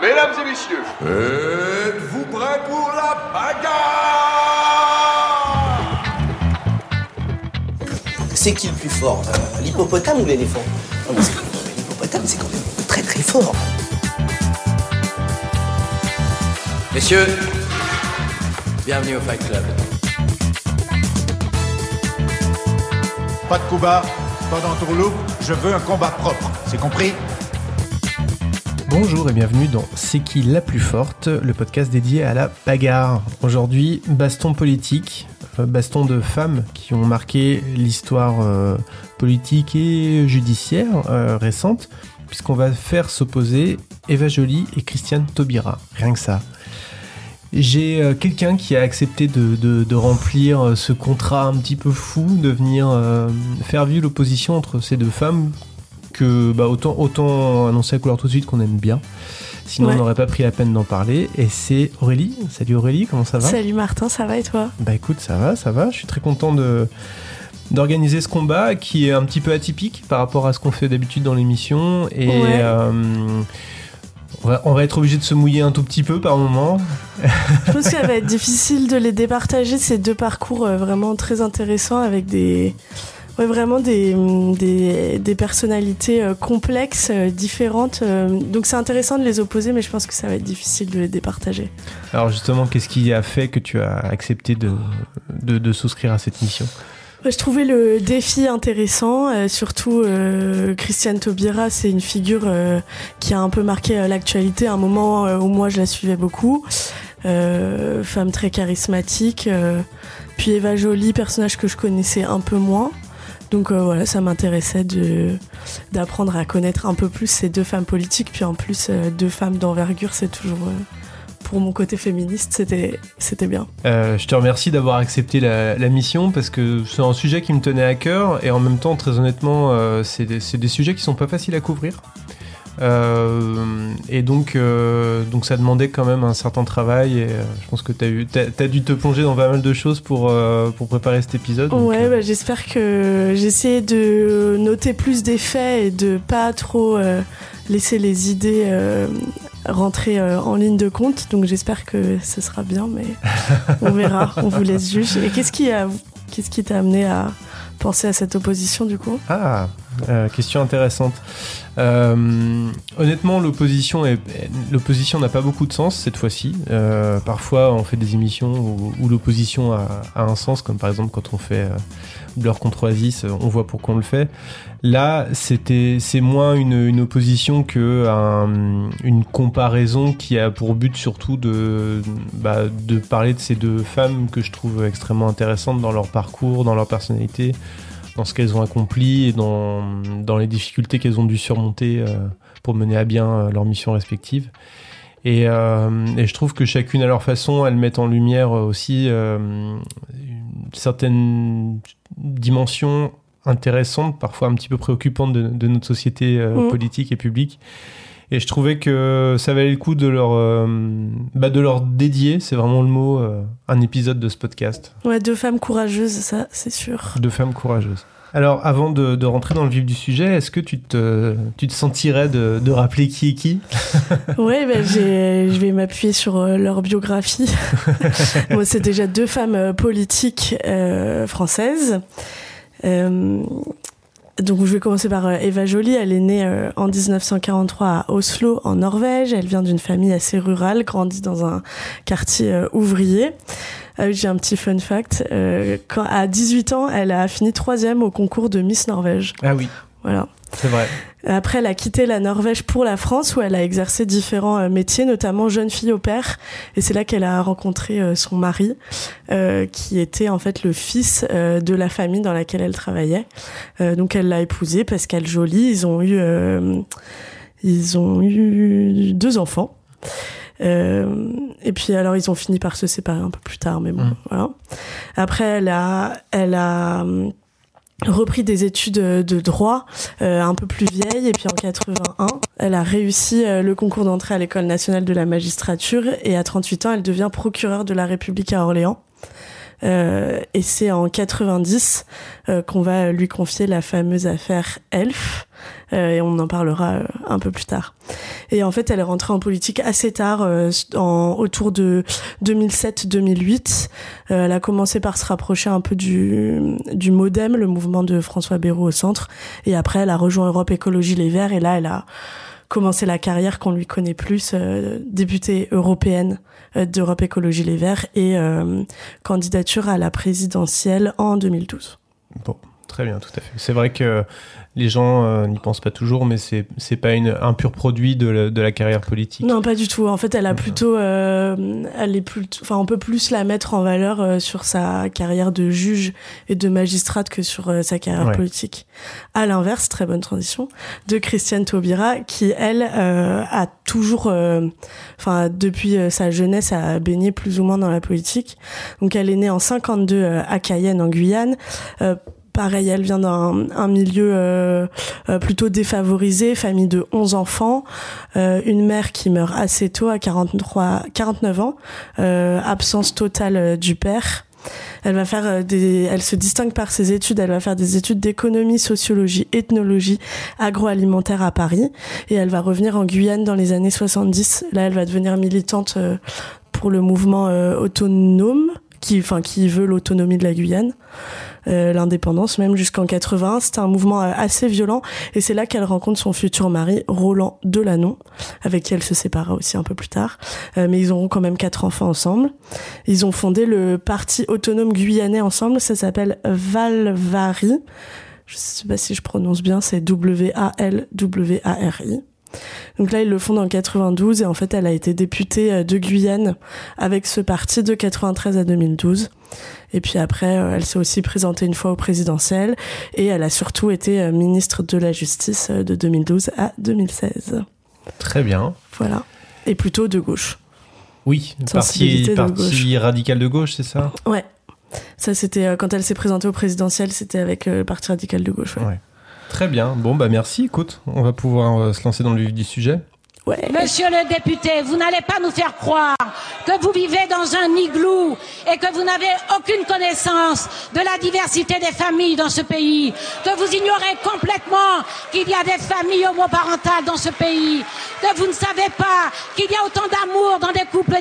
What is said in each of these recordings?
Mesdames et messieurs, êtes-vous prêts pour la bagarre? C'est qui le plus fort euh, L'hippopotame ou l'éléphant? Non, mais c'est- L'hippopotame, c'est quand même très très fort. Messieurs, bienvenue au Fight Club. Pas de coup bas, pas d'entourloupe, je veux un combat propre. C'est compris? Bonjour et bienvenue dans C'est qui la plus forte, le podcast dédié à la bagarre. Aujourd'hui, baston politique, baston de femmes qui ont marqué l'histoire euh, politique et judiciaire euh, récente, puisqu'on va faire s'opposer Eva Joly et Christiane Taubira. Rien que ça. J'ai euh, quelqu'un qui a accepté de, de- de remplir euh, ce contrat un petit peu fou, de venir euh, faire vivre l'opposition entre ces deux femmes que bah, autant, autant annoncer la couleur tout de suite qu'on aime bien. Sinon, Ouais. on n'aurait pas pris la peine d'en parler. Et c'est Aurélie. Salut Aurélie, comment ça va? Salut Martin, ça va et toi? Bah écoute, ça va, ça va. Je suis très content de d'organiser ce combat qui est un petit peu atypique par rapport à ce qu'on fait d'habitude dans l'émission. Et Ouais. On, va, être obligé de se mouiller un tout petit peu par moment. Je pense que ça va être difficile de les départager, ces deux parcours euh, vraiment très intéressants avec des... Ouais, vraiment des, des, des personnalités euh, complexes, euh, différentes. Donc c'est intéressant de les opposer, mais je pense que ça va être difficile de les départager. Alors justement, qu'est-ce qui a fait que tu as accepté de, de, de souscrire à cette mission? Je trouvais le défi intéressant, euh, surtout euh, Christiane Taubira, c'est une figure euh, qui a un peu marqué euh, l'actualité, à un moment euh, où moi je la suivais beaucoup, Euh, femme très charismatique, puis Eva Joly, personnage que je connaissais un peu moins. Donc voilà, ça m'intéressait d'apprendre à connaître un peu plus ces deux femmes politiques, puis en plus deux femmes d'envergure, c'est toujours pour mon côté féministe, c'était c'était bien. Euh, je te remercie d'avoir accepté la, la mission parce que c'est un sujet qui me tenait à cœur et en même temps, très honnêtement, euh, c'est des, sujets qui sont pas faciles à couvrir. Euh, et donc, euh, donc ça demandait quand même un certain travail et je pense que tu as, t'as dû te plonger dans pas mal de choses pour, pour préparer cet épisode. Ouais, bah, j'espère que j'ai essayé de noter plus des faits et de pas trop laisser les idées euh, rentrer euh, en ligne de compte. Donc j'espère que ce sera bien, mais on verra, on vous laisse juger. Et qu'est-ce qui a, qu'est-ce qui t'a amené à penser à cette opposition du coup? Ah, euh, question intéressante. Euh, honnêtement, l'opposition n'a pas beaucoup de sens cette fois-ci. Euh, parfois, on fait des émissions où, l'opposition a, a un sens, comme par exemple quand on fait Blur contre Oasis, on voit pourquoi on le fait. Là, c'était c'est moins une, opposition que un- une comparaison qui a pour but surtout bah, de parler de ces deux femmes que je trouve extrêmement intéressantes dans leur parcours, dans leur personnalité dans ce qu'elles ont accompli et dans, dans les difficultés qu'elles ont dû surmonter euh, pour mener à bien euh, leurs missions respectives. Et, euh, et je trouve que chacune à leur façon, elles mettent en lumière aussi euh, une certaine dimension intéressante, parfois un petit peu préoccupante de, de notre société euh, Mhm. politique et publique. Et je trouvais que ça valait le coup de leur, euh, bah, de leur dédier, c'est vraiment le mot, euh, un épisode de ce podcast Ouais, deux femmes courageuses, ça, c'est sûr. de femmes courageuses. Alors, avant de, de rentrer dans le vif du sujet, est-ce que tu te, tu te sentirais de, de rappeler qui est qui? Ouais, bah, je vais m'appuyer sur euh, leur biographie. Moi, c'est déjà deux femmes politiques euh, françaises. Euh, donc, je vais commencer par euh, Eva Joly. Elle est née euh, en 1943 à Oslo, en Norvège. Elle vient d'une famille assez rurale, grandit dans un quartier euh, ouvrier. J'ai un petit fun fact. Quand, à 18 ans, elle a fini troisième au concours de Miss Norvège. Ah oui, Voilà. c'est vrai. Après, elle a quitté la Norvège pour la France où elle a exercé différents euh, métiers, notamment jeune fille au père. Et c'est là qu'elle a rencontré euh, son mari, euh, qui était en fait le fils euh, de la famille dans laquelle elle travaillait. Euh, donc elle l'a épousé, Pascal Joly. Ils ont eu, euh, ils ont eu deux enfants. Euh, et puis alors ils ont fini par se séparer un peu plus tard, mais bon, Mm. voilà. Après, elle a, elle a hum, repris des études de droit euh, un peu plus vieille et puis en 81 elle a réussi euh, le concours d'entrée à l'école nationale de la magistrature. Et à 38 ans elle devient procureure de la République à Orléans. Euh, et c'est en 90 euh, qu'on va lui confier la fameuse affaire Elf. euh, et on en parlera euh, un peu plus tard. Et en fait, elle est rentrée en politique assez tard, euh, en, autour de 2007-2008. Euh, elle a commencé par se rapprocher un peu du, du MoDem, le mouvement de François Bayrou au centre. Et après, elle a rejoint Europe Écologie Les Verts. Et là, elle a commencé la carrière qu'on lui connaît plus, euh, députée européenne euh, d'Europe Écologie Les Verts et euh, candidature à la présidentielle en 2012. Bon, très bien, tout à fait. C'est vrai que les gens euh, n'y pensent pas toujours, mais c'est c'est pas une, un pur produit de la, de la carrière politique. Non, pas du tout. En fait, elle a plutôt, euh, elle est plus, enfin, on peut plus la mettre en valeur euh, sur sa carrière de juge et de magistrate que sur euh, sa carrière Ouais. politique. À l'inverse, très bonne transition, de Christiane Taubira, qui elle euh, a toujours, euh, enfin, depuis sa jeunesse, a baigné plus ou moins dans la politique. Donc, elle est née en 52 euh, à Cayenne, en Guyane. Pareil, elle vient d'un un milieu euh, euh, plutôt défavorisé, famille de 11 enfants, euh, une mère qui meurt assez tôt, à 43, 49 ans, absence totale du père. Elle va faire des, elle se distingue par ses études. Elle va faire des études d'économie, sociologie, ethnologie, agroalimentaire à Paris, et elle va revenir en Guyane dans les années 70. Là, elle va devenir militante pour le mouvement autonome, qui, enfin, qui veut l'autonomie de la Guyane euh, l'indépendance même jusqu'en 80. C'était un mouvement euh, assez violent et c'est là qu'elle rencontre son futur mari Roland Delanon, avec qui elle se séparera aussi un peu plus tard. Euh, mais ils auront quand même quatre enfants ensemble. Ils ont fondé le parti autonome guyanais ensemble. Ça s'appelle Valvari. Je sais pas si je prononce bien. C'est W-A-L-W-A-R-I. Donc là, ils le fondent en 92 et en fait, elle a été députée euh, de Guyane avec ce parti de 93 à 2012. Et puis après, euh, elle s'est aussi présentée une fois au présidentiel et elle a surtout été euh, ministre de la Justice de 2012 à 2016. Très bien. Voilà. Et plutôt de gauche. Oui, parti, de parti radical de gauche, c'est ça? Ouais. Ça, c'était quand elle s'est présentée au présidentiel, c'était avec le Parti radical de gauche. Ouais. Ouais. Très bien. Bon, bah merci. Écoute, on va pouvoir euh, se lancer dans le vif du sujet. Ouais. Monsieur le député, vous n'allez pas nous faire croire que vous vivez dans un igloo et que vous n'avez aucune connaissance de la diversité des familles dans ce pays, que vous ignorez complètement qu'il y a des familles homoparentales dans ce pays, que vous ne savez pas qu'il y a autant d'amour dans des couples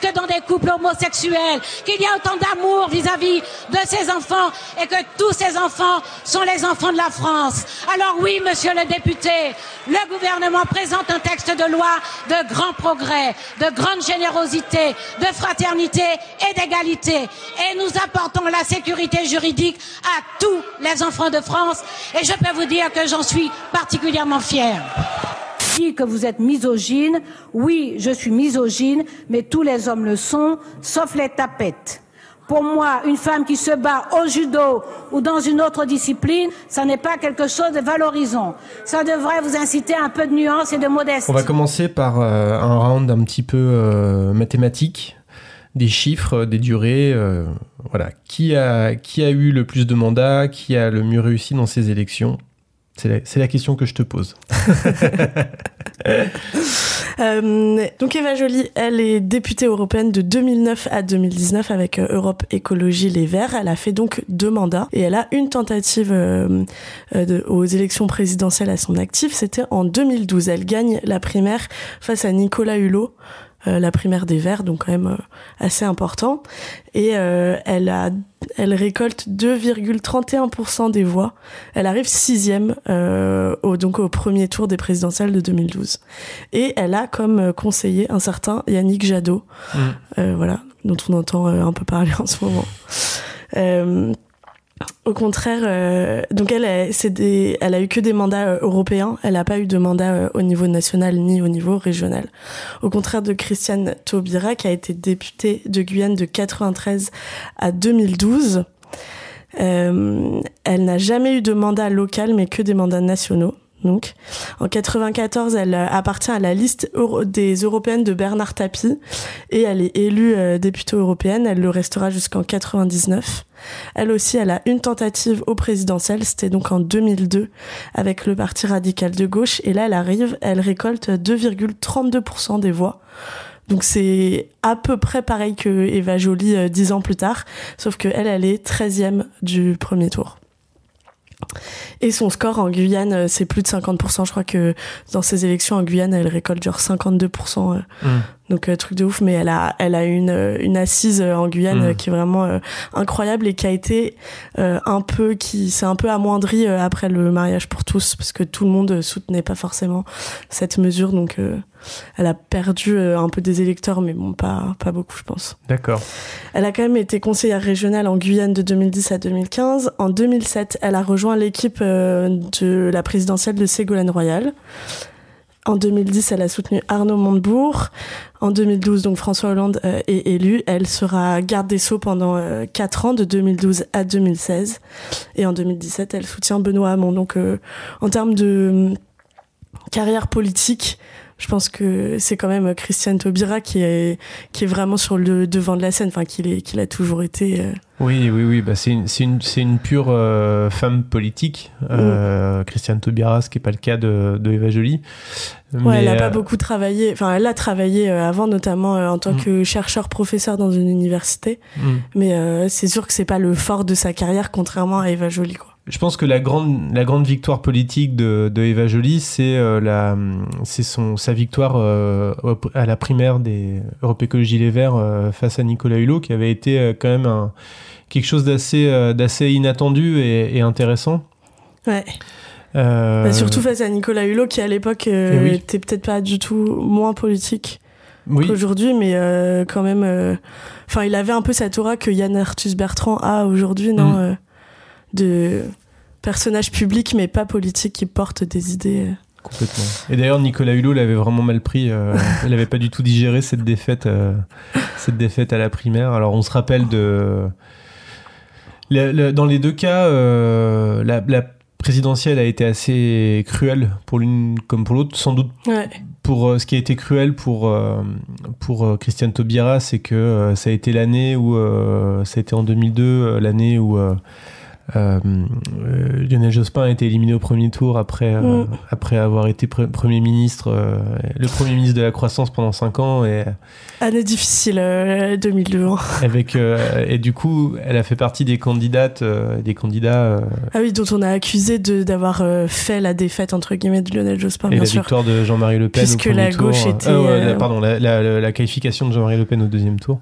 que dans des couples homosexuels, qu'il y a autant d'amour vis-à-vis de ces enfants et que tous ces enfants sont les enfants de la France. Alors oui, monsieur le député, le gouvernement présente un texte de loi de grand progrès, de grande générosité, de fraternité et d'égalité. Et nous apportons la sécurité juridique à tous les enfants de France. Et je peux vous dire que j'en suis particulièrement fière. Que vous êtes misogyne, oui, je suis misogyne, mais tous les hommes le sont, sauf les tapettes. Pour moi, une femme qui se bat au judo ou dans une autre discipline, ça n'est pas quelque chose de valorisant. Ça devrait vous inciter à un peu de nuance et de modestie. On va commencer par euh, un round un petit peu euh, mathématique, des chiffres, euh, des durées. voilà. Qui a, qui a eu le plus de mandats? Qui a le mieux réussi dans ces élections? C'est la, question que je te pose. Euh, donc Eva Joly, elle est députée européenne de 2009 à 2019 avec euh, Europe Écologie Les Verts. Elle a fait donc deux mandats et elle a une tentative euh, aux élections présidentielles à son actif. C'était en 2012. Elle gagne la primaire face à Nicolas Hulot. Euh, la primaire des Verts, donc quand même euh, assez important. Et euh, elle a, elle récolte 2,31% des voix. Elle arrive sixième euh, au, donc au premier tour des présidentielles de 2012. Et elle a comme conseiller un certain Yannick Jadot, Mm. euh, voilà, dont on entend un peu parler en ce moment. Au contraire, euh, donc elle, c'est des, elle a eu que des mandats euh, européens. Elle n'a pas eu de mandat euh, au niveau national ni au niveau régional. Au contraire de Christiane Taubira, qui a été députée de Guyane de 93 à 2012. Euh, elle n'a jamais eu de mandat local, mais que des mandats nationaux. Donc, en 94, elle euh, appartient à la liste des européennes de Bernard Tapie et elle est élue euh, députée européenne. Elle le restera jusqu'en 99. Elle aussi, elle a une tentative au présidentiel. C'était donc en 2002 avec le Parti radical de gauche. Et là, elle arrive, elle récolte 2,32% des voix. Donc c'est à peu près pareil que Eva Joly euh, dix ans plus tard, sauf que elle, elle est 13e du premier tour. Et son score en Guyane, euh, c'est plus de 50%. Je crois que dans ces élections en Guyane, elle récolte genre 52%. euh, Mm. Donc euh, truc de ouf, mais elle a, elle a une, une assise en Guyane Mm. euh, qui est vraiment incroyable et qui a été euh, un peu, qui s'est un peu amoindrie après le mariage pour tous, parce que tout le monde soutenait pas forcément cette mesure. Donc euh, elle a perdu euh, un peu des électeurs, mais bon, pas, pas beaucoup, je pense. D'accord. Elle a quand même été conseillère régionale en Guyane de 2010 à 2015. En 2007, elle a rejoint l'équipe euh, de la présidentielle de Ségolène Royal. En 2010, elle a soutenu Arnaud Montebourg. En 2012, donc François Hollande euh, est élu. Elle sera garde des Sceaux pendant euh, 4 ans, de 2012 à 2016. Et en 2017, elle soutient Benoît Hamon. Donc, euh, en termes de euh, carrière politique, je pense que c'est quand même Christiane Taubira qui est, qui est vraiment sur le devant de la scène, enfin, qu'il a toujours été. euh, Oui, oui, oui. Bah, c'est une, c'est une, c'est une pure euh, femme politique, euh, Christiane Taubira, ce qui n'est pas le cas de, de Eva. Ouais, Mais, elle a euh, pas beaucoup travaillé. Enfin, elle a travaillé avant, notamment en tant Mm. que chercheur-professeur dans une université. mm. Mais c'est sûr que c'est pas le fort de sa carrière, contrairement à Eva Joly, quoi. Je pense que la grande, la grande victoire politique de, de Eva Joly, c'est euh, son, sa victoire euh, à la primaire des Europe Écologie Les Verts euh, face à Nicolas Hulot, qui avait été euh, quand même un, quelque chose d'assez, d'assez inattendu et, et intéressant. Ouais. Bah, surtout face à Nicolas Hulot, qui à l'époque Eh oui. était peut-être pas du tout moins politique oui, qu'aujourd'hui, mais quand même. Enfin, il avait un peu cette aura que Yann Arthus Bertrand a aujourd'hui, non Mm. De personnage public, mais pas politique, qui porte des idées. euh. complètement. Et d'ailleurs, Nicolas Hulot l'avait vraiment mal pris. euh, il n'avait pas du tout digéré cette défaite, euh, cette défaite à la primaire. Alors, on se rappelle de. Le- le- dans les deux cas, euh, la, la présidentielle a été assez cruelle pour l'une comme pour l'autre. Sans doute Ouais. pour ce qui a été cruel pour pour Christiane Taubira, c'est que ça a été l'année où ça a été en 2002 euh, l'année où Lionel Jospin a été éliminé au premier tour après euh, Mm. après avoir été pre- premier ministre euh, le premier ministre de la croissance pendant 5 ans et Année difficile, euh, 2002. hein. avec euh, et du coup elle a fait partie des candidates euh, des candidats euh, Ah oui, dont on a accusé d'avoir euh, fait la défaite entre guillemets de Lionel Jospin, et bien la sûr. victoire de Jean-Marie Le Pen Puisque au premier la tour. gauche était, Euh, ouais, la- euh, pardon la, la- la- la qualification de Jean-Marie Le Pen au deuxième tour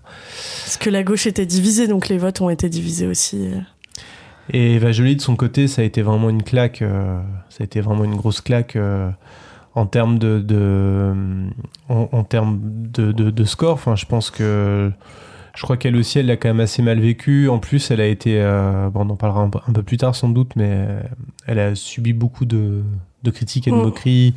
Parce que la gauche était divisée, donc les votes ont été divisés aussi. Euh. Et Eva Joly, de son côté, ça a été vraiment une claque. euh, ça a été vraiment une grosse claque euh, en termes de, de en, en termes de, de, de score. Enfin, je pense que je crois qu'elle aussi, elle l'a quand même assez mal vécu. En plus, elle a été, euh, bon, on en parlera un, peu- un peu plus tard sans doute, mais euh, elle a subi beaucoup de, critiques et de Mm. moqueries.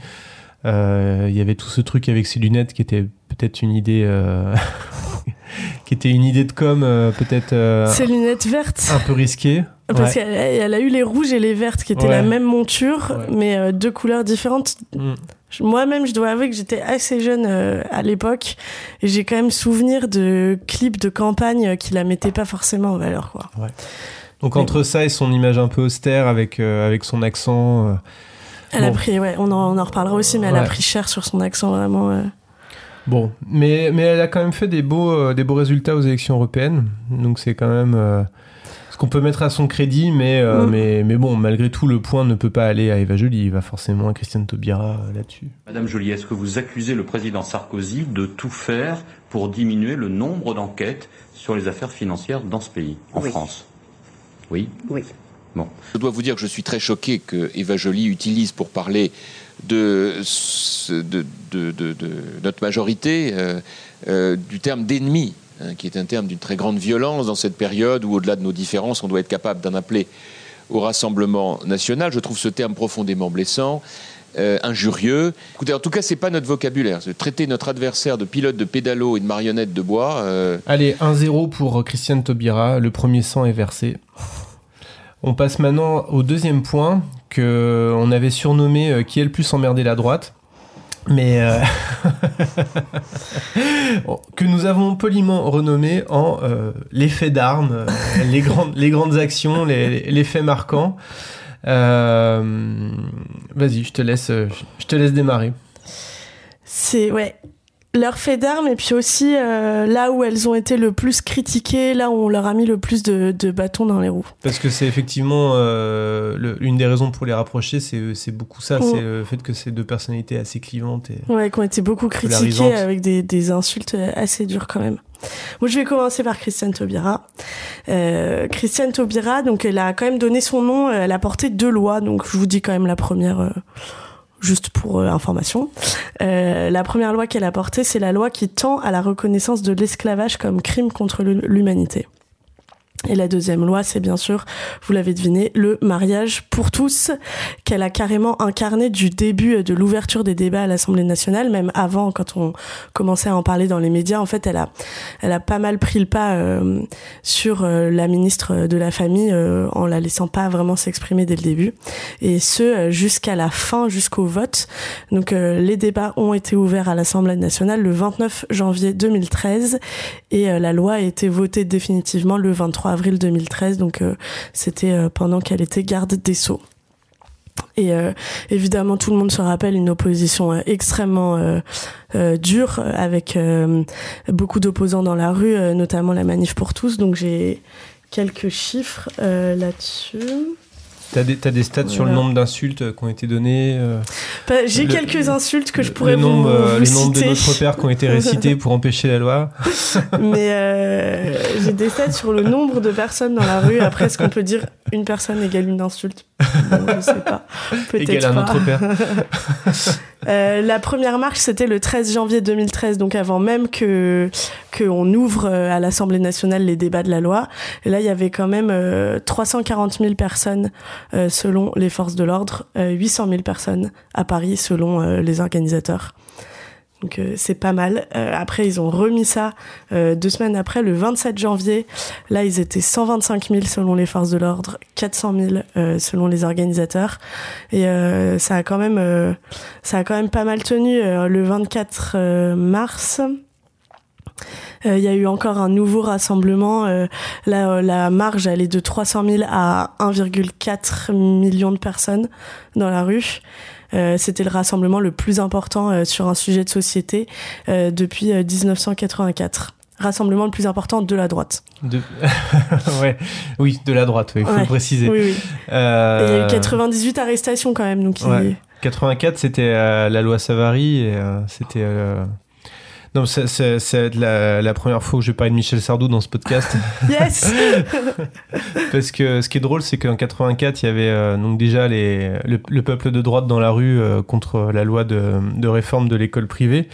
Euh, Il y avait tout ce truc avec ses lunettes qui était peut-être une idée, euh, qui était une idée de com, euh, peut-être euh, Ces lunettes vertes. un peu risquée. Parce Ouais. qu'elle elle a eu les rouges et les vertes qui étaient Ouais. la même monture, Ouais. mais euh, deux couleurs différentes. Mm. Moi-même, je dois avouer que j'étais assez jeune euh, à l'époque et j'ai quand même souvenir de clips de campagne euh, qui la mettaient pas forcément en valeur. Quoi. Donc Mais entre ça et son image un peu austère avec, euh, avec son accent. Elle a pris, ouais, on en, on en reparlera aussi, mais elle a pris cher sur son accent vraiment. bon, mais, mais elle a quand même fait des beaux, des beaux résultats aux élections européennes. Donc c'est quand même qu'on peut mettre à son crédit. Mais, euh, Mm. mais, mais bon, malgré tout, le point ne peut pas aller à Eva Joly. Il va forcément à Christiane Taubira euh, là-dessus. Madame Joly, est-ce que vous accusez le président Sarkozy de tout faire pour diminuer le nombre d'enquêtes sur les affaires financières dans ce pays, en Oui. France? Oui? Oui. Je dois vous dire que je suis très choqué que Eva Joly utilise pour parler de, ce- de, de- de- de notre majorité euh, euh, du terme d'ennemi. Hein, qui est un terme d'une très grande violence dans cette période où, au-delà de nos différences, on doit être capable d'en appeler au Rassemblement national. Je trouve ce terme profondément blessant. Euh, injurieux. Écoutez, en tout cas, c'est pas notre vocabulaire. Traiter notre adversaire de pilote de pédalo et de marionnette de bois. Euh, Allez, 1-0 pour Christiane Taubira. Le premier sang est versé. On passe maintenant au deuxième point que on avait surnommé euh, qui est le plus emmerdé la droite. Mais euh, que nous avons poliment renommé en euh, les faits d'armes, euh, les, grandes, les grandes actions, les, les faits marquants. Euh, Vas-y, je te laisse, je te laisse démarrer. C'est ouais, leur fait d'armes et puis aussi euh, là où elles ont été le plus critiquées, là où on leur a mis le plus de, de bâtons dans les roues. Parce que c'est effectivement euh, le- une des raisons pour les rapprocher, c'est c'est beaucoup ça, c'est le fait que c'est deux personnalités assez clivantes. Et... Ouais, qui ont été beaucoup critiquées avec des, des insultes assez dures quand même. Moi, je vais commencer par Christiane Taubira. Euh, Christiane Taubira, donc, elle a quand même donné son nom. euh, Elle a porté deux lois, donc je vous dis quand même la première, euh, juste pour euh, information. Euh, la première loi qu'elle a portée, c'est la loi qui tend à la reconnaissance de l'esclavage comme crime contre l'hu- l'humanité. Et la deuxième loi, c'est bien sûr, vous l'avez deviné, le mariage pour tous, qu'elle a carrément incarné du début de l'ouverture des débats à l'Assemblée nationale, même avant, quand on commençait à en parler dans les médias. En fait, elle a, elle a pas mal pris le pas euh, sur euh, la ministre de la Famille euh, en la laissant pas vraiment s'exprimer dès le début. Et ce, euh, jusqu'à la fin, jusqu'au vote. Donc, euh, les débats ont été ouverts à l'Assemblée nationale le 29 janvier 2013 et euh, la loi a été votée définitivement le 23 avril 2013. Donc, euh, c'était euh, pendant qu'elle était garde des Sceaux. Et euh, évidemment, tout le monde se rappelle une opposition extrêmement dure, avec beaucoup d'opposants dans la rue, notamment la Manif pour tous. Donc j'ai quelques chiffres là-dessus. T'as des, t'as des stats sur le nombre d'insultes qui ont été données euh, Bah, j'ai quelques insultes que je pourrais le nombre, vous, euh, vous le nombre de citer. notre père qui ont été récités pour empêcher la loi. Mais euh, j'ai des stats sur le nombre de personnes dans la rue. Après, est-ce qu'on peut dire une personne égale une insulte? Bon, Je sais pas. Peut-être un autre père. Euh, la première marche, c'était le 13 janvier 2013, donc avant même que qu'on ouvre euh, à l'Assemblée nationale les débats de la loi. Et là, il y avait quand même euh, 340 000 personnes euh, selon les forces de l'ordre, euh, 800 000 personnes à Paris selon euh, les organisateurs. Donc euh, c'est pas mal. Euh, après, ils ont remis ça euh, deux semaines après, le 27 janvier. Là, ils étaient 125 000 selon les forces de l'ordre, 400 000 euh, selon les organisateurs. Et euh, ça a quand même, euh, ça a quand même pas mal tenu. Euh, le 24 euh, euh, il y a eu encore un nouveau rassemblement. Euh, la, euh, la marge, elle est de 300 000 à 1,4 million de personnes dans la rue. Euh, C'était le rassemblement le plus important sur un sujet de société depuis euh, 1984. Rassemblement le plus important de la droite. De... ouais. Oui, de la droite, il faut Ouais. le préciser. Oui, oui. Euh, Et il y a eu 98 arrestations quand même. Donc il- Ouais. 84, c'était euh, la loi Savary et euh, c'était. Non, c'est- la, la première fois que je vais parler de Michel Sardou dans ce podcast. Yes Parce que ce qui est drôle, c'est qu'en 84, il y avait euh, donc déjà les, le, le peuple de droite dans la rue euh, contre la loi de, de réforme de l'école privée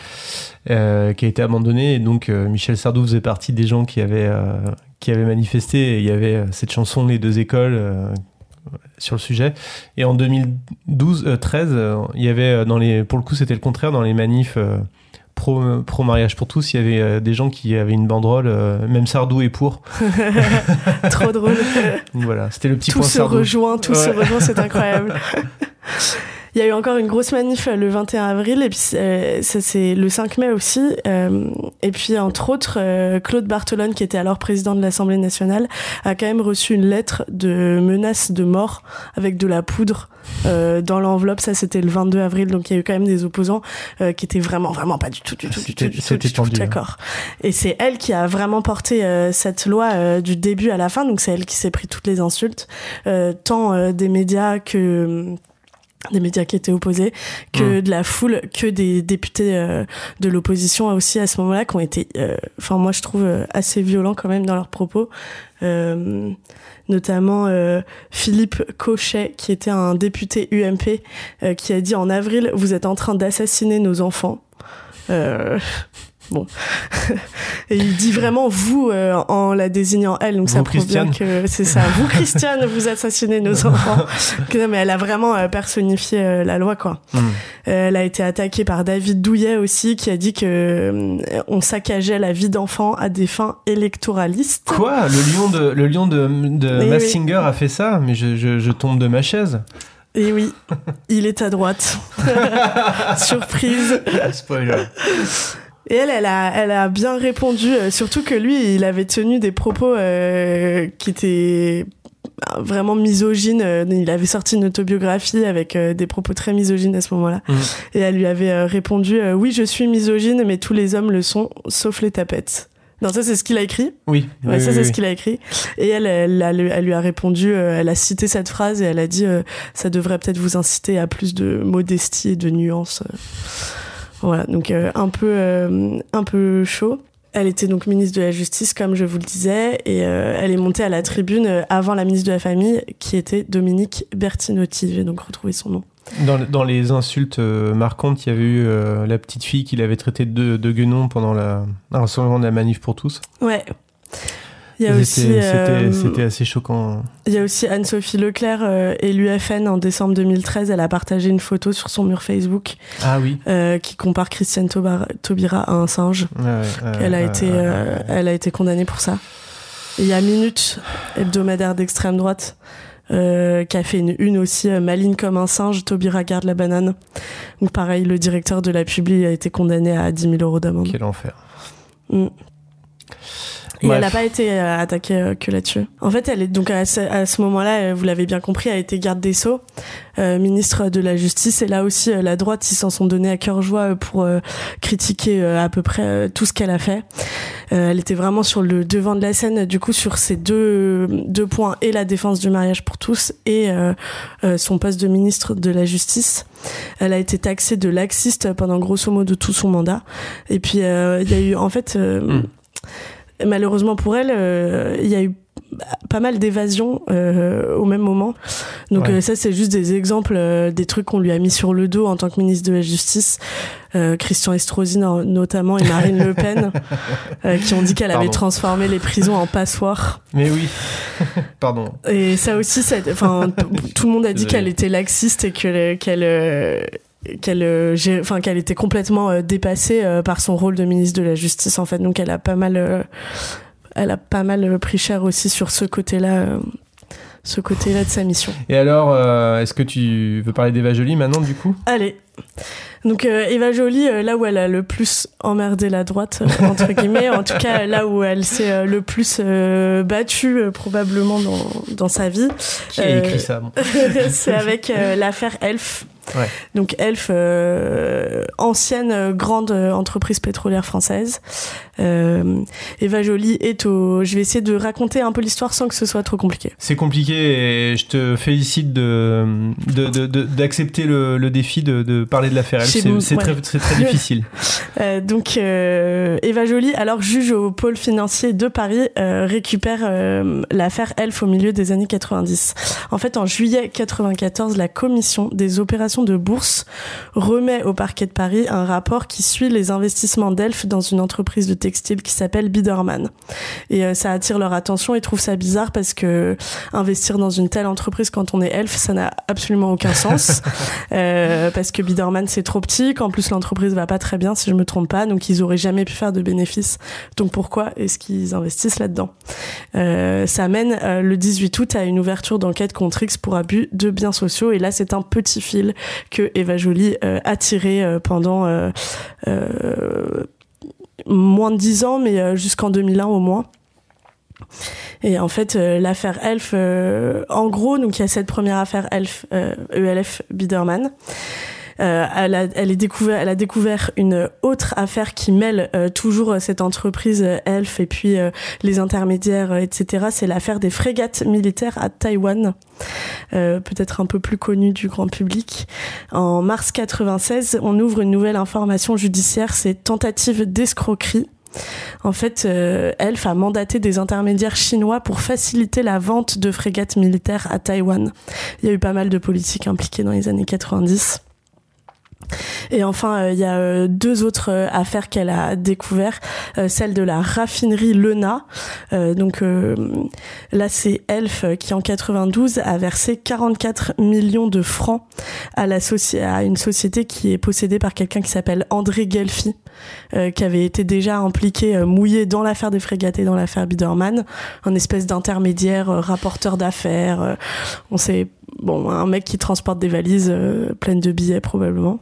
euh, qui a été abandonnée. Et donc euh, Michel Sardou faisait partie des gens qui avaient, euh, qui avaient manifesté. Et il y avait euh, cette chanson Les deux écoles. euh, sur le sujet et en 2012 euh, 13 euh, il y avait euh, dans les pour le coup c'était le contraire dans les manifs euh, pro pro mariage pour tous il y avait euh, des gens qui avaient une banderole euh, même Sardou est pour Trop drôle. Voilà c'était le petit tout point se Sardou rejoint, tout se Ouais. rejoint, c'est incroyable. Il y a eu encore une grosse manif euh, le 21 avril et puis euh, ça c'est le 5 mai aussi. Euh, et puis entre autres, euh, Claude Bartolone, qui était alors président de l'Assemblée nationale, a quand même reçu une lettre de menace de mort avec de la poudre euh, dans l'enveloppe. Ça c'était le 22 avril, donc il y a eu quand même des opposants euh, qui étaient vraiment vraiment pas du tout, du tout, du tout, C'était- du tout, du tout tendu, hein. d'accord. Et c'est elle qui a vraiment porté euh, cette loi euh, du début à la fin. Donc c'est elle qui s'est pris toutes les insultes, euh, tant euh, des médias que des médias qui étaient opposés, que Mm. de la foule, que des députés euh, de l'opposition aussi à ce moment-là, qui ont été, euh, enfin moi je trouve euh, assez violents quand même dans leurs propos. Notamment Philippe Cochet, qui était un député UMP, qui a dit en avril, vous êtes en train d'assassiner nos enfants. Bon. Et il dit vraiment vous euh, en la désignant elle, donc ça prouve bien que c'est ça. Vous, Christiane, vous assassinez nos enfants. Non, mais elle a vraiment euh, personnifié euh, la loi, quoi. Euh, Elle a été attaquée par David Douillet aussi, qui a dit que on saccageait la vie d'enfants à des fins électoralistes. Quoi? Le lion de, le lion de, de Oui, Mass oui. Singer a fait ça? Mais je, je, je tombe de ma chaise. Et oui, il est à droite. Surprise. Spoiler. Et elle, elle a, elle a bien répondu, euh, surtout que lui, il avait tenu des propos euh, qui étaient vraiment misogynes. Euh, Il avait sorti une autobiographie avec euh, des propos très misogynes à ce moment-là. Mhm. Et elle lui avait répondu Oui, je suis misogyne, mais tous les hommes le sont, sauf les tapettes. Non, ça, c'est ce qu'il a écrit. Oui. Ouais, oui, ça, c'est oui. ce qu'il a écrit. Et elle, elle, elle, elle lui a répondu, euh, elle a cité cette phrase et elle a dit euh, Ça devrait peut-être vous inciter à plus de modestie et de nuances. euh. Voilà, donc euh, un, peu, euh, un peu chaud. Elle était donc ministre de la Justice, comme je vous le disais, et euh, elle est montée à la tribune avant la ministre de la Famille, qui était Dominique Bertinotti. J'ai donc retrouvé son nom. Dans, dans les insultes marquantes, il y avait eu euh, la petite fille qu'il avait traitée de, de guenon pendant la, un de la manif pour tous. Ouais. Il y a aussi, C'était euh, c'était assez choquant. Il y a aussi Anne-Sophie Leclerc euh, et l'UFN en décembre 2013. Elle a partagé une photo sur son mur Facebook Ah oui. euh, qui compare Christiane Taubira à un singe. Elle, a été, elle a été condamnée pour ça. Il y a Minute, hebdomadaire d'extrême droite, euh, qui a fait une une aussi, euh, maligne comme un singe, Taubira garde la banane. Donc pareil, le directeur de la Publi a été condamné à 10 000 euros d'amende. Quel enfer. Mm. Et Bref. elle n'a pas été euh, attaquée euh, que là-dessus. En fait, elle est donc à ce, à ce moment-là, euh, vous l'avez bien compris, elle a été garde des sceaux, euh, ministre de la Justice. Et là aussi, la droite, ils s'en sont donnés à cœur joie pour euh, critiquer euh, à peu près tout ce qu'elle a fait. Elle était vraiment sur le devant de la scène, du coup, sur ces deux, deux points et la défense du mariage pour tous et son poste de ministre de la Justice. Elle a été taxée de laxiste pendant grosso modo tout son mandat. Et puis, il y a eu, en fait, euh, malheureusement pour elle, euh, il y a eu pas mal d'évasions euh, au même moment. Donc Ouais. euh, ça c'est juste des exemples euh, des trucs qu'on lui a mis sur le dos en tant que ministre de la Justice. Euh, Christian Estrosi no- notamment et Marine Le Pen euh, qui ont dit qu'elle avait transformé les prisons en passoires. Mais oui. Pardon. Et ça aussi, ça- tout le monde a dit qu'elle était laxiste et que qu'elle euh, qu'elle euh, enfin qu'elle était complètement euh, dépassée euh, par son rôle de ministre de la Justice en fait. Donc elle a pas mal elle a pas mal pris cher aussi sur ce côté-là ce côté-là de sa mission. Et alors, est-ce que tu veux parler d'Eva Jolie maintenant, du coup? Allez. Donc Eva Jolie, là où elle a le plus emmerdé la droite, entre guillemets, en tout cas là où elle s'est le plus battue probablement dans, dans sa vie. Qui a écrit ça bon? C'est avec l'affaire Elf. Donc Elf, euh, ancienne euh, grande euh, entreprise pétrolière française. Euh, Eva Jolie est au... Je vais essayer de raconter un peu l'histoire sans que ce soit trop compliqué. C'est compliqué et je te félicite de de- de- de- d'accepter le, le défi de, de parler de l'affaire. Chez C'est ouais. très, très difficile. Euh, donc euh, Eva Jolie, alors juge au pôle financier de Paris, euh, récupère euh, l'affaire Elf au milieu des années 90. En fait, en juillet 94, la commission des opérations de bourse remet au parquet de Paris un rapport qui suit les investissements d'Elf dans une entreprise de textile qui s'appelle Biderman. Et euh, ça attire leur attention et trouvent ça bizarre parce que investir dans une telle entreprise quand on est Elf, ça n'a absolument aucun sens. Euh, parce que Biderman c'est trop petit, qu'en plus l'entreprise va pas très bien si je me trompe pas, donc ils auraient jamais pu faire de bénéfices. Donc pourquoi est-ce qu'ils investissent là-dedans? Euh, Ça mène euh, le 18 août à une ouverture d'enquête contre X pour abus de biens sociaux et là c'est un petit fil que Eva Jolie a tiré pendant moins de 10 ans, mais euh, jusqu'en 2001 au moins. Et en fait, euh, l'affaire Elf, euh, en gros, donc il y a cette première affaire Elf, euh, ELF Biderman. Euh, elle, a, elle, est découvert, elle a découvert une autre affaire qui mêle euh, toujours cette entreprise euh, Elf et puis les intermédiaires, etc. C'est l'affaire des frégates militaires à Taïwan, peut-être un peu plus connue du grand public. En mars 96, on ouvre une nouvelle information judiciaire, c'est tentative d'escroquerie. En fait, euh, Elf a mandaté des intermédiaires chinois pour faciliter la vente de frégates militaires à Taïwan. Il y a eu pas mal de politiques impliquées dans les années 90. Et enfin, euh, il y a euh, deux autres euh, affaires qu'elle a découvert, celle de la raffinerie Lena. donc là, c'est Elf qui en 92 a versé 44 millions de francs à, la à une société qui est possédée par quelqu'un qui s'appelle André Gelfi, qui avait été déjà impliqué, mouillé dans l'affaire des frégates et dans l'affaire Biderman, un espèce d'intermédiaire, rapporteur d'affaires. on sait bon, un mec qui transporte des valises pleines de billets probablement.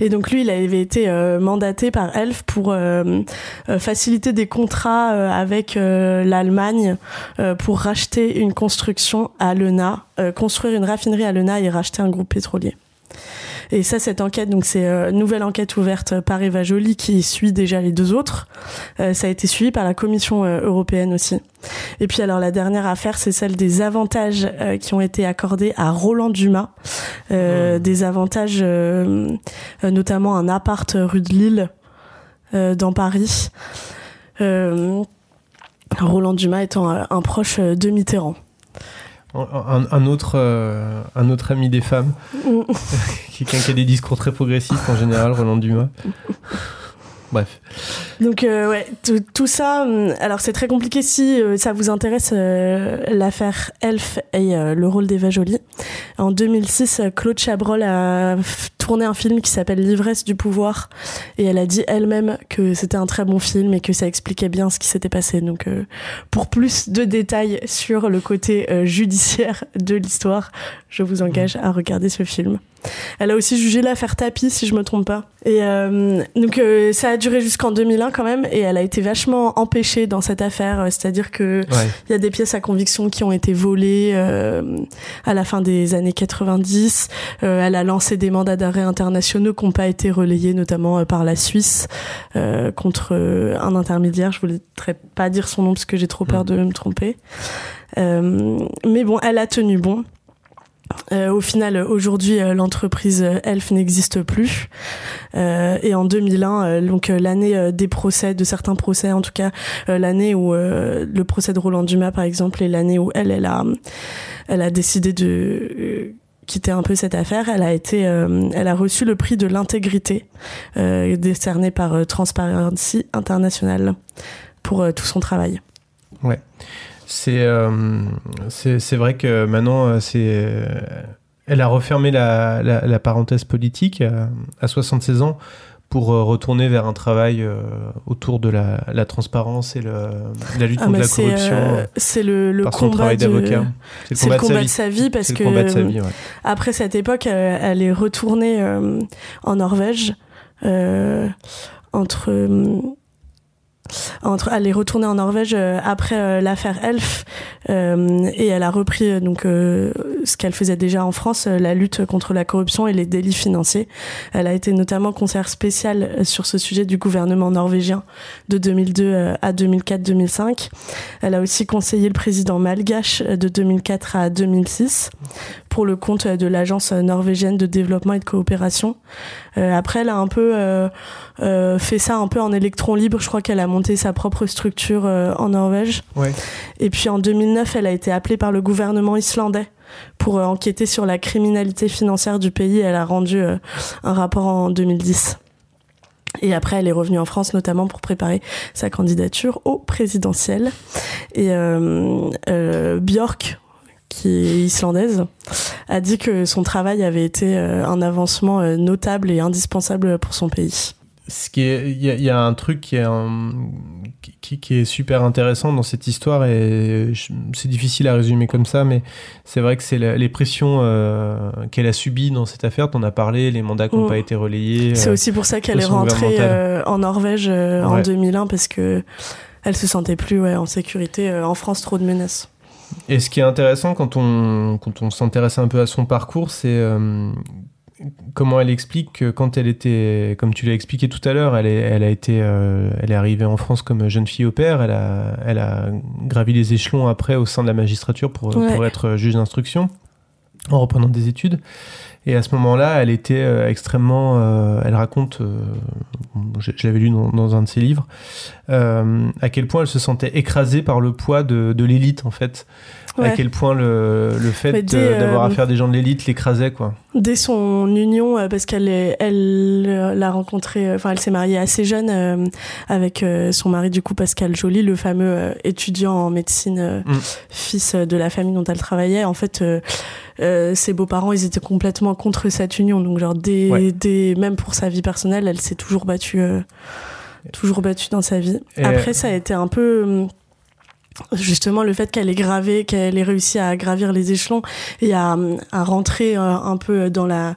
Et donc lui, il avait été euh, mandaté par Elf pour euh, euh, faciliter des contrats avec l'Allemagne pour racheter une construction à Lena, construire une raffinerie à Lena et racheter un groupe pétrolier. Et ça, cette enquête, donc c'est une nouvelle enquête ouverte par Eva Joly qui suit déjà les deux autres. ça a été suivi par la Commission européenne aussi. Et puis alors la dernière affaire, c'est celle des avantages euh, qui ont été accordés à Roland Dumas, euh, mmh. des avantages euh, notamment un appart rue de Lille dans Paris. Roland Dumas étant un proche de Mitterrand. Un, autre, un autre ami des femmes, quelqu'un qui a des discours très progressistes en général, Roland Dumas. Bref. Donc euh, ouais, tout ça. Hum, alors c'est très compliqué si euh, ça vous intéresse euh, l'affaire Elf et le rôle d'Eva Jolie. En 2006, Claude Chabrol a tourné un film qui s'appelle L'ivresse du pouvoir et elle a dit elle-même que c'était un très bon film et que ça expliquait bien ce qui s'était passé. Donc pour plus de détails sur le côté judiciaire de l'histoire, je vous engage à regarder ce film. Elle a aussi jugé l'affaire Tapi, si je me trompe pas. Et euh, donc euh, ça a duré jusqu'en 2001 quand même, et elle a été vachement empêchée dans cette affaire. Euh, c'est-à-dire que il y a des pièces à conviction qui ont été volées à la fin des années 90. elle a lancé des mandats d'arrêt internationaux qui n'ont pas été relayés, notamment par la Suisse contre un intermédiaire. Je voulais pas dire son nom parce que j'ai trop peur mm. de me tromper. mais bon, elle a tenu bon. Euh, au final, aujourd'hui, euh, l'entreprise euh, Elf n'existe plus. et en 2001, donc l'année des procès, de certains procès, en tout cas l'année où le procès de Roland Dumas, par exemple, et l'année où elle, elle a, elle a décidé de quitter un peu cette affaire, elle a été, elle a reçu le prix de l'intégrité décerné par Transparency International pour tout son travail. Ouais. Euh, c'est c'est vrai que maintenant, euh, c'est euh, elle a refermé la, la, parenthèse politique à, 76 ans pour retourner vers un travail autour de la, la transparence et le, la lutte ah, contre la corruption. c'est le, le combat d'avocat. C'est le combat, de, sa vie parce que après cette époque, elle est retournée en Norvège entre elle est retournée en Norvège euh, après euh, l'affaire Elf euh, et elle a repris donc ce qu'elle faisait déjà en France, la lutte contre la corruption et les délits financiers. Elle a été notamment conseillère spéciale sur ce sujet du gouvernement norvégien de 2002 à 2004-2005. Elle a aussi conseillé le président malgache de 2004 à 2006 pour le compte de l'agence norvégienne de développement et de coopération. après, elle a un peu fait ça un peu en électron libre. Je crois qu'elle a monté sa propre structure euh, en Norvège. Et puis en 2009, elle a été appelée par le gouvernement islandais pour euh, enquêter sur la criminalité financière du pays. Elle a rendu euh, un rapport en 2010. Et après, elle est revenue en France notamment pour préparer sa candidature au présidentiel. Et Björk, qui est islandaise, a dit que son travail avait été un avancement notable et indispensable pour son pays ce qui est, il y, a un truc qui est, qui, est super intéressant dans cette histoire et c'est difficile à résumer comme ça, mais c'est vrai que c'est les pressions euh, qu'elle a subies dans cette affaire. T'en as parlé, les mandats qui n'ont pas été relayés. C'est euh, aussi pour ça qu'elle est rentrée euh, en Norvège en 2001 parce que elle se sentait plus ouais, en sécurité. en France, trop de menaces. Et ce qui est intéressant quand on, quand on s'intéresse un peu à son parcours, c'est comment elle explique que quand elle était, comme tu l'as expliqué tout à l'heure, elle, est, elle a été, euh, elle est arrivée en France comme jeune fille au père. Elle a, elle a gravi les échelons après au sein de la magistrature pour, pour être juge d'instruction en reprenant des études. Et à ce moment-là, elle était euh, extrêmement. euh, elle raconte, euh, je, je l'avais lu dans, dans un de ses livres, à quel point elle se sentait écrasée par le poids de, de l'élite, en fait. À quel point le, le fait d'avoir euh, affaire à des gens de l'élite l'écrasait, quoi. Dès son union, euh, parce qu'elle elle euh, l'a rencontré, enfin elle s'est mariée assez jeune euh, avec son mari du coup Pascal Joly, le fameux étudiant en médecine, Mm. fils de la famille dont elle travaillait. En fait, euh, ses beaux-parents, ils étaient complètement contre cette union, donc genre dès, Ouais. dès- même pour sa vie personnelle, elle s'est toujours battue, euh, toujours battue dans sa vie. Et- Après, ça a été un peu hum, justement le fait qu'elle ait gravé, qu'elle ait réussi à gravir les échelons et à, à rentrer euh, un peu dans la,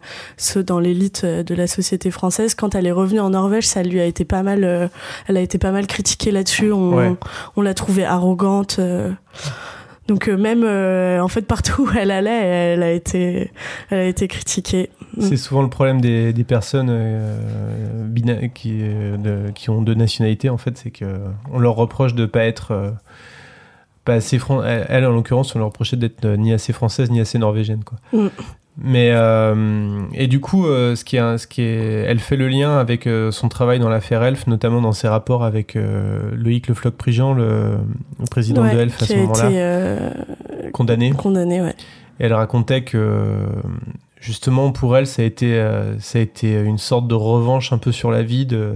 dans l'élite de la société française. Quand elle est revenue en Norvège, ça lui a été pas mal, euh, elle a été pas mal critiquée là-dessus. On, Ouais. on l'a trouvée arrogante. euh. donc même euh, en fait partout où elle allait, elle a été, elle a été critiquée. Mm. C'est souvent le problème des, des personnes euh, qui, de- qui ont deux nationalités, en fait, c'est qu'on leur reproche de pas être euh, pas assez fran- elle, en l'occurrence, on leur reprochait d'être euh, ni assez française ni assez norvégienne, quoi. Mm. Mais euh, et du coup, euh, ce qui est, ce qui est, elle fait le lien avec euh, son travail dans l'affaire Elf, notamment dans ses rapports avec Loïc Le Floch-Prigent, le, le président Ouais, de Elf à ce moment-là, condamné. condamné, ouais. Et elle racontait que justement pour elle, ça a été, ça a été une sorte de revanche un peu sur la vie. De,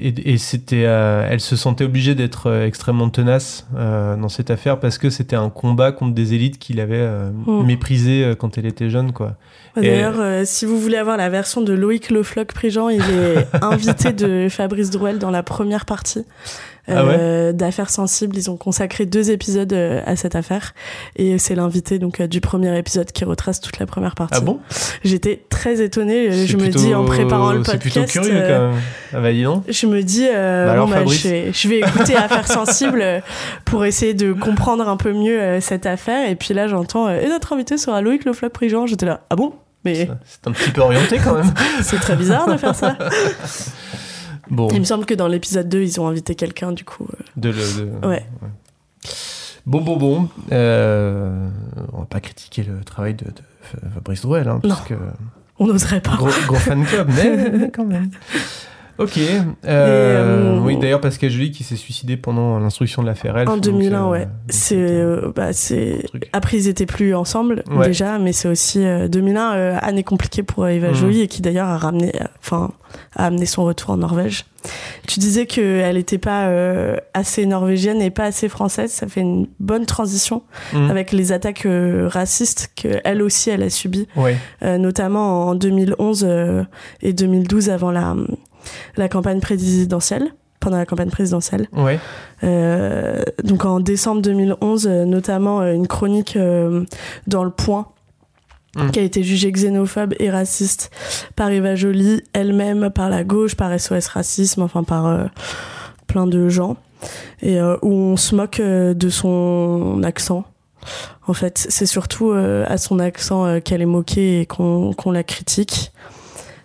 et, et c'était, euh, elle se sentait obligée d'être euh, extrêmement tenace euh, dans cette affaire parce que c'était un combat contre des élites qu'il avait euh, Mm. méprisées euh, quand elle était jeune, quoi. Et- D'ailleurs, euh, si vous voulez avoir la version de Loïc Le Floch-Prigent, il est invité de Fabrice Drouel dans la première partie Ah ouais euh, d'Affaires sensibles. Ils ont consacré deux épisodes euh, à cette affaire. Et c'est l'invité donc euh, du premier épisode qui retrace toute la première partie. Ah bon J'étais très étonnée. C'est Je me dis en préparant le C'est podcast. plutôt curieux quand même. Ah bah dis donc. je me dis, Bah alors, bon, bah, je, vais, je vais écouter Affaires sensibles pour essayer de comprendre un peu mieux cette affaire. Et puis là, j'entends, et notre invité sera Loïc Le Floch-Prigent. J'étais là, ah bon? Mais C'est un petit peu orienté quand même. c'est très bizarre de faire ça. Bon, Il me semble que dans l'épisode 2, ils ont invité quelqu'un, du coup. euh, de, le- de- Ouais. Bon, bon, bon. Euh, on va pas critiquer le travail de, de Fabrice Drouel, hein, parce que on n'oserait pas. gros, gros fan club, mais, mais quand même. Ok. euh, euh, oui, d'ailleurs, Pascal Joly qui s'est suicidé pendant l'instruction de l'affaire Elf. En donc, 2001, euh, ouais. donc C'est, euh, bah, c'est. Après, ils étaient plus ensemble Ouais. déjà, mais c'est aussi euh, 2001, euh, année compliquée pour euh, Eva. Joly et qui d'ailleurs a ramené, euh, enfin, a amené son retour en Norvège. Tu disais qu'elle n'était pas euh, assez norvégienne et pas assez française. Ça fait une bonne transition Mhm. avec les attaques euh, racistes qu'elle aussi elle a subies. Ouais. euh, notamment en 2011 euh, et 2012 avant la, la campagne présidentielle, pendant la campagne présidentielle. Ouais. Euh, donc en décembre 2011, euh, notamment euh, une chronique euh, dans Le Point Mm. qui a été jugée xénophobe et raciste par Eva Joly, elle-même, par la gauche, par SOS Racisme, enfin par euh, plein de gens, et où on se moque de son accent. En fait, c'est surtout à son accent qu'elle est moquée et qu'on qu'on la critique.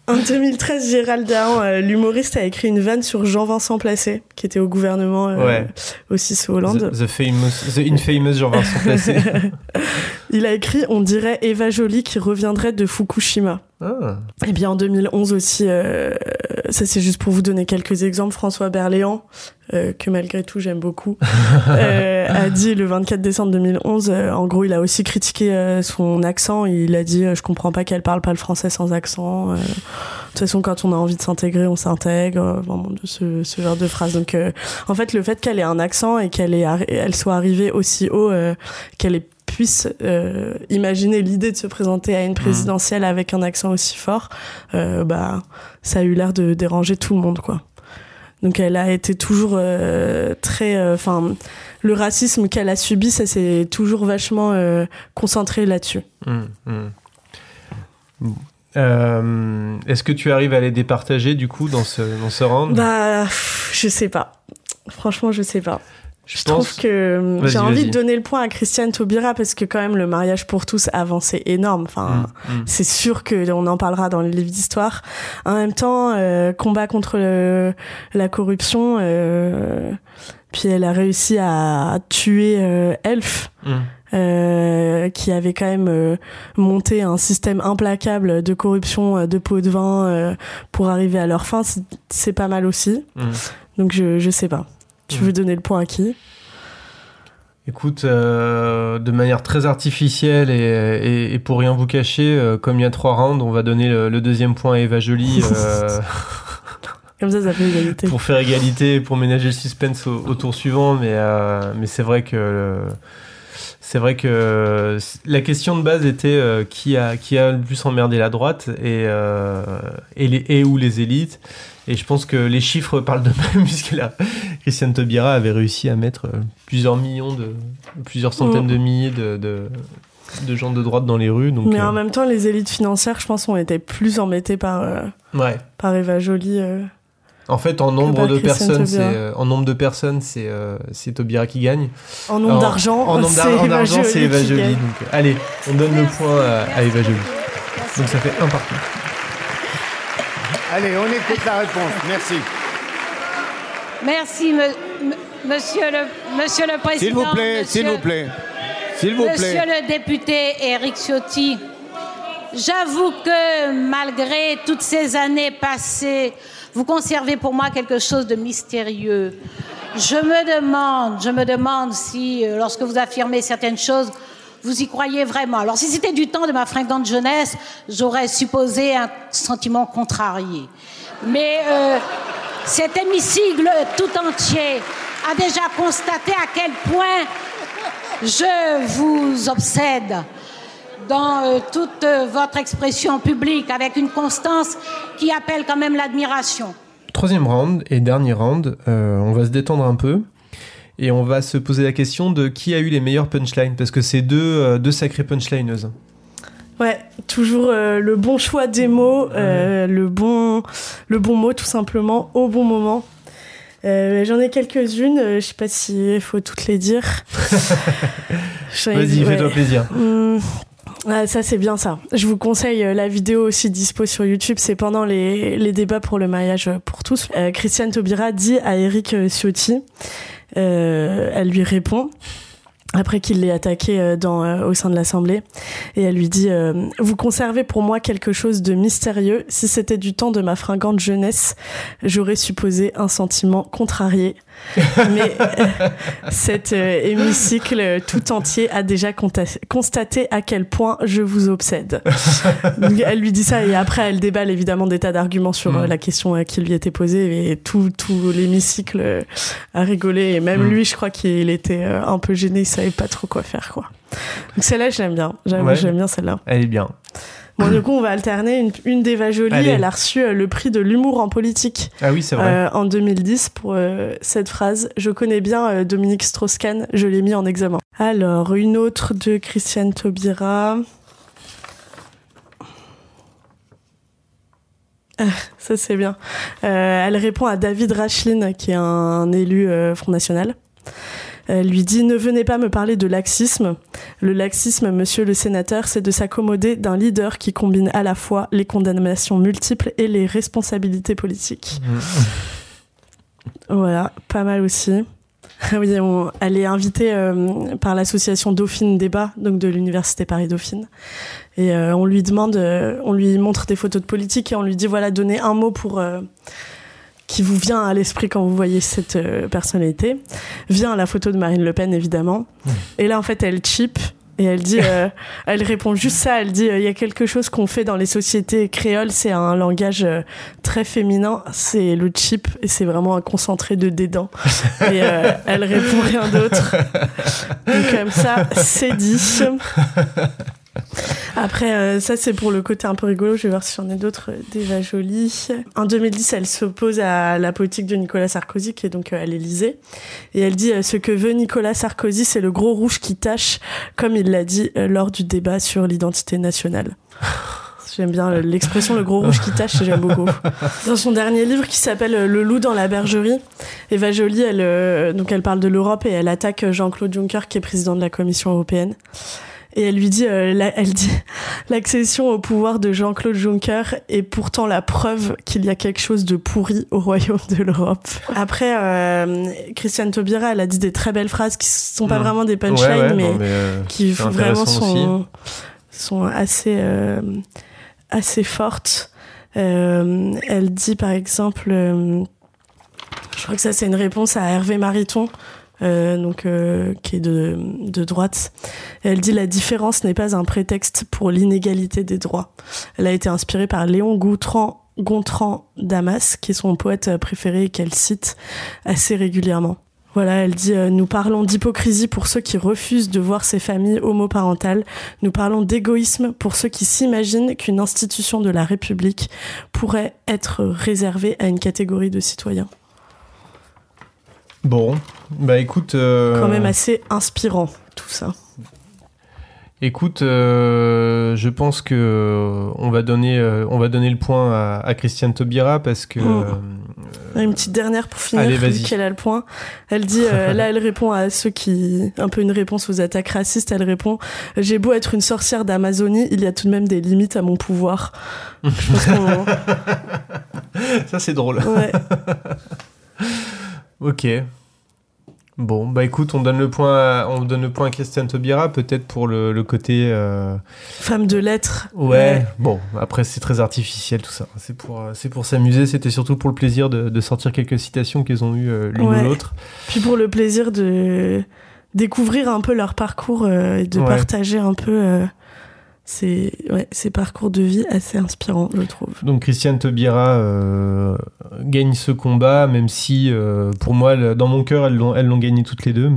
En 2013, Gérald Dahan, euh, l'humoriste, a écrit une vanne sur Jean-Vincent Placé, qui était au gouvernement euh, Ouais. aussi sous Hollande. The, the famous, the infamous Jean-Vincent Placé. Il a écrit On dirait Eva Joly qui reviendrait de Fukushima. Ah. Et bien en 2011 aussi, euh, ça c'est juste pour vous donner quelques exemples, François Berléand, euh, que malgré tout j'aime beaucoup, euh, a dit le 24 décembre 2011, euh, en gros il a aussi critiqué euh, son accent, il a dit euh, je comprends pas qu'elle parle pas le français sans accent, euh, de toute façon quand on a envie de s'intégrer on s'intègre, vraiment de ce, ce genre de phrase. Donc euh, en fait le fait qu'elle ait un accent et qu'elle elle soit arrivée aussi haut, euh, qu'elle ait puisse euh, imaginer l'idée de se présenter à une présidentielle avec un accent aussi fort, euh, bah ça a eu l'air de déranger tout le monde quoi. Donc elle a été toujours euh, très, enfin le racisme qu'elle a subi, ça s'est toujours vachement euh, concentré là-dessus. Hum, hum. Euh, Est-ce que tu arrives à les départager du coup dans ce, dans ce round? Bah je sais pas. Franchement je sais pas. Je, pense- trouve que euh, j'ai envie de donner le point à Christiane Taubira parce que quand même le mariage pour tous a avancé énorme. Enfin, Hum, hum. c'est sûr que on en parlera dans les livres d'histoire. En même temps, euh, combat contre le- la corruption. euh, puis elle a réussi à tuer euh, Elf. Euh, qui avait quand même euh, monté un système implacable de corruption de pots de vin euh, pour arriver à leur fin, c'est- pas mal aussi. Donc je, je sais pas. Tu veux donner le point à qui? Écoute, euh, de manière très artificielle et, et- et pour rien vous cacher, euh, comme il y a trois rounds, on va donner le, le deuxième point à Eva Jolie euh, Comme ça, ça fait égalité. pour faire égalité, pour ménager le suspense au, au tour suivant. Mais, mais c'est vrai que c'est vrai que la question de base était qui a qui a le plus emmerdé la droite et et, les, et ou les élites. Et je pense que les chiffres parlent d'eux-mêmes, puisque là, Christiane Taubira avait réussi à mettre euh, plusieurs millions de, plusieurs centaines Mm. de milliers de, de, de gens de droite dans les rues. Donc, Mais euh, en même temps, les élites financières, je pense, ont été plus embêtées par, euh, ouais. par Eva Joly. euh. En fait, en nombre de Christiane personnes, c'est Taubira. euh, en nombre de personnes, c'est euh, c'est Taubira qui gagne. En nombre d'argent, en c'est en Eva c'est. Donc, euh, allez, on donne le point à, à Eva Joly. Donc ça fait un partout. Allez, on écoute la réponse. Merci. Merci, me- me- monsieur, le, monsieur le Président. S'il vous plaît, monsieur- s'il vous plaît. S'il vous Monsieur plaît. le député Éric Ciotti, j'avoue que malgré toutes ces années passées, vous conservez pour moi quelque chose de mystérieux. Je me demande, je me demande si, euh, lorsque vous affirmez certaines choses, vous y croyez vraiment. Alors, si c'était du temps de ma fringante jeunesse, j'aurais supposé un sentiment contrarié. Mais euh, cet hémicycle tout entier a déjà constaté à quel point je vous obsède dans euh, toute votre expression publique avec une constance qui appelle quand même l'admiration. Troisième round et dernier round, euh, on va se détendre un peu et on va se poser la question de qui a eu les meilleures punchlines parce que c'est deux, euh, deux sacrées punchlineuses. Ouais, toujours euh, le bon choix des mots, euh, le, bon, le bon mot tout simplement, au bon moment. J'en ai quelques-unes, je sais pas s'il faut toutes les dire. Vas-y, fais-toi plaisir. Hum, ouais, ça c'est bien ça. Je vous conseille euh, la vidéo aussi dispo sur YouTube, c'est pendant les, les débats pour le mariage pour tous. Euh, Christiane Taubira dit à Eric Ciotti, elle lui répond après qu'il l'ait attaqué euh, dans, euh, au sein de l'Assemblée. Et elle lui dit euh, Vous conservez pour moi quelque chose de mystérieux. Si c'était du temps de ma fringante jeunesse, j'aurais supposé un sentiment contrarié. Mais cet euh, hémicycle tout entier a déjà constaté à quel point je vous obsède. Elle lui dit ça et après elle déballe évidemment des tas d'arguments sur euh, Mm. la question euh, qui lui était posée et tout, tout l'hémicycle a rigolé et même Mm. lui je crois qu'il était un peu gêné, il savait pas trop quoi faire quoi. Donc celle-là je l'aime bien, Ouais. j'aime bien celle-là. Elle est bien. Bon du coup on va alterner une, une d'Eva Jolie, Allez. elle a reçu euh, le prix de l'humour en politique. Ah oui, c'est vrai. Euh, en 2010 pour euh, cette phrase. Je connais bien euh, Dominique Strauss-Kahn, je l'ai mis en examen. Alors, une autre de Christiane Taubira. Ah, ça c'est bien. Elle répond à David Rachlin, qui est un élu Front National. Elle lui dit Ne venez pas me parler de laxisme. Le laxisme, monsieur le sénateur, c'est de s'accommoder d'un leader qui combine à la fois les condamnations multiples et les responsabilités politiques. Voilà, pas mal aussi. Oui, on- elle est invitée euh, par l'association Dauphine Débat, donc de l'université Paris Dauphine. Et euh, on lui demande, euh, on lui montre des photos de politique et on lui dit voilà, donnez un mot pour euh, qui vous vient à l'esprit quand vous voyez cette euh, personnalité. Vient la photo de Marine Le Pen évidemment. Et là en fait elle chip et elle dit, euh, elle répond juste ça. Elle dit, euh, il y a quelque chose qu'on fait dans les sociétés créoles, c'est un langage euh, très féminin, c'est le chip et c'est vraiment un concentré de dédain. Et elle répond rien d'autre. Donc comme ça, c'est dit. Après, euh, ça c'est pour le côté un peu rigolo. Je vais voir si j'en ai d'autres euh, déjà jolies. En 2010, elle s'oppose à la politique de Nicolas Sarkozy, qui est donc euh, à l'Élysée. Et elle dit ce que veut Nicolas Sarkozy, c'est le gros rouge qui tâche, comme il l'a dit lors du débat sur l'identité nationale. J'aime bien l'expression le gros rouge qui tâche, j'aime beaucoup. Dans son dernier livre qui s'appelle Le loup dans la bergerie, Eva elle, euh, donc elle parle de l'Europe et elle attaque Jean-Claude Juncker qui est président de la Commission européenne. Et elle lui dit, euh, la- elle dit, l'accession au pouvoir de Jean-Claude Juncker est pourtant la preuve qu'il y a quelque chose de pourri au royaume de l'Europe. Après, euh, Christiane Taubira, elle a dit des très belles phrases qui sont pas Mm. vraiment des punchlines, ouais, mais, non, mais, euh, qui vraiment sont, sont assez, assez fortes. Elle dit par exemple, je crois que ça c'est une réponse à Hervé Mariton, euh, donc euh, qui est de, droite. Elle dit la différence n'est pas un prétexte pour l'inégalité des droits. Elle a été inspirée par Léon Gontran, Gontran Damas, qui est son poète préféré et qu'elle cite assez régulièrement. Voilà, elle dit euh, Nous parlons d'hypocrisie pour ceux qui refusent de voir ces familles homoparentales. Nous parlons d'égoïsme pour ceux qui s'imaginent qu'une institution de la République pourrait être réservée à une catégorie de citoyens. Bon, bah écoute. euh, Quand même assez inspirant, tout ça. Écoute, euh, je pense que euh, on va donner, euh, on va donner le point à, à Christiane Taubira parce que. Euh, Une petite dernière pour finir, Allez, vas-y. qu'elle a le point. Elle dit, là, elle répond à ceux qui, un peu une réponse aux attaques racistes. Elle répond, j'ai beau être une sorcière d'Amazonie, il y a tout de même des limites à mon pouvoir. Je pense qu'on- Ça c'est drôle. Ouais. ok. Bon, bah écoute, on donne le point, à, on donne le point à Christiane Taubira, peut-être pour le, le côté. euh, Femme de lettres. Ouais. Bon, après c'est très artificiel tout ça. C'est pour, euh, c'est pour s'amuser. C'était surtout pour le plaisir de, de sortir quelques citations qu'elles ont eues euh, l'une Ouais. ou l'autre. Puis pour le plaisir de découvrir un peu leur parcours euh, et de Ouais. partager un peu euh, ces, ouais, ces parcours de vie assez inspirants, je trouve. Donc Christiane Taubira euh, gagne ce combat, même si euh, pour moi, elle- dans mon cœur, elles l'ont, elles l'ont gagné toutes les deux.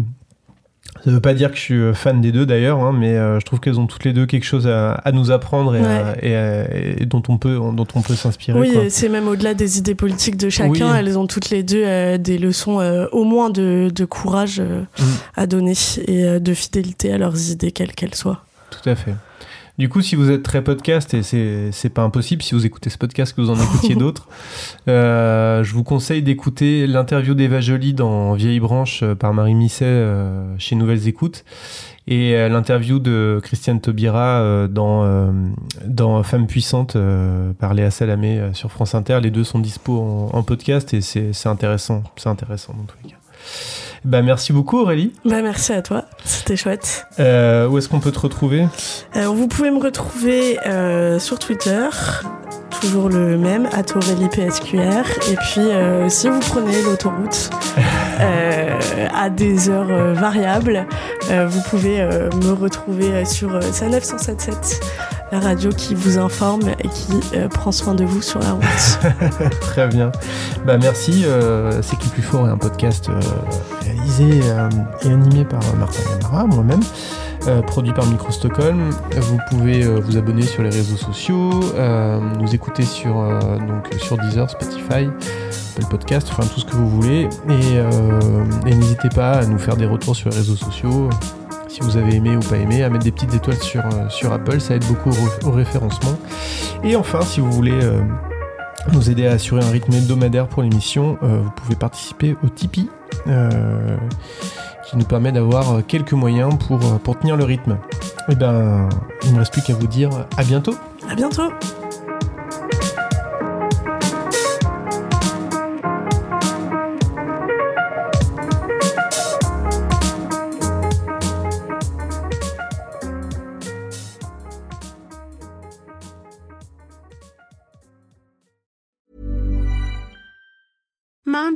Ça veut pas dire que je suis fan des deux d'ailleurs, hein, mais euh, je trouve qu'elles ont toutes les deux quelque chose à, à nous apprendre et, à- Ouais. et à- et dont on peut, dont on peut s'inspirer. Oui, c'est même au-delà des idées politiques de chacun, Oui. elles ont toutes les deux euh, des leçons euh, au moins de, de courage euh, Mm. à donner et euh, de fidélité à leurs idées, quelles qu'elles soient. Tout à fait. Du coup, si vous êtes très podcast, et c'est c'est pas impossible, si vous écoutez ce podcast, que vous en écoutiez d'autres, euh, je vous conseille d'écouter l'interview d'Eva Jolie dans Vieille Branche euh, par Marie Misset euh, chez Nouvelles Écoutes et euh, l'interview de Christiane Taubira dans, euh, dans Femmes puissantes par Léa Salamé sur France Inter. Les deux sont dispo en, en podcast et c'est c'est intéressant. C'est intéressant dans tous les cas. Bah, merci beaucoup Aurélie. Bah, merci à toi, c'était chouette. Euh, où est-ce qu'on peut te retrouver? Euh, vous pouvez me retrouver euh, sur Twitter, toujours le même, à PSQR. Et puis, euh, si vous prenez l'autoroute à des heures variables, vous pouvez me retrouver sur sa 977, la radio qui vous informe et qui euh, prend soin de vous sur la route. Très bien. Bah merci. Euh, C'est qui plus fort est un podcast euh, réalisé et animé par Martin Yamara, moi-même, produit par Micro Stockholm. Vous pouvez vous abonner sur les réseaux sociaux, nous écouter sur donc sur Deezer, Spotify. Apple Podcast, enfin tout ce que vous voulez. Et n'hésitez pas à nous faire des retours sur les réseaux sociaux, si vous avez aimé ou pas aimé, à mettre des petites étoiles sur, euh, sur Apple, ça aide beaucoup au, re- au référencement. Et enfin, si vous voulez euh, nous aider à assurer un rythme hebdomadaire pour l'émission, euh, vous pouvez participer au Tipeee, qui nous permet d'avoir quelques moyens pour, pour tenir le rythme. Et ben, il ne me reste plus qu'à vous dire à bientôt. À bientôt!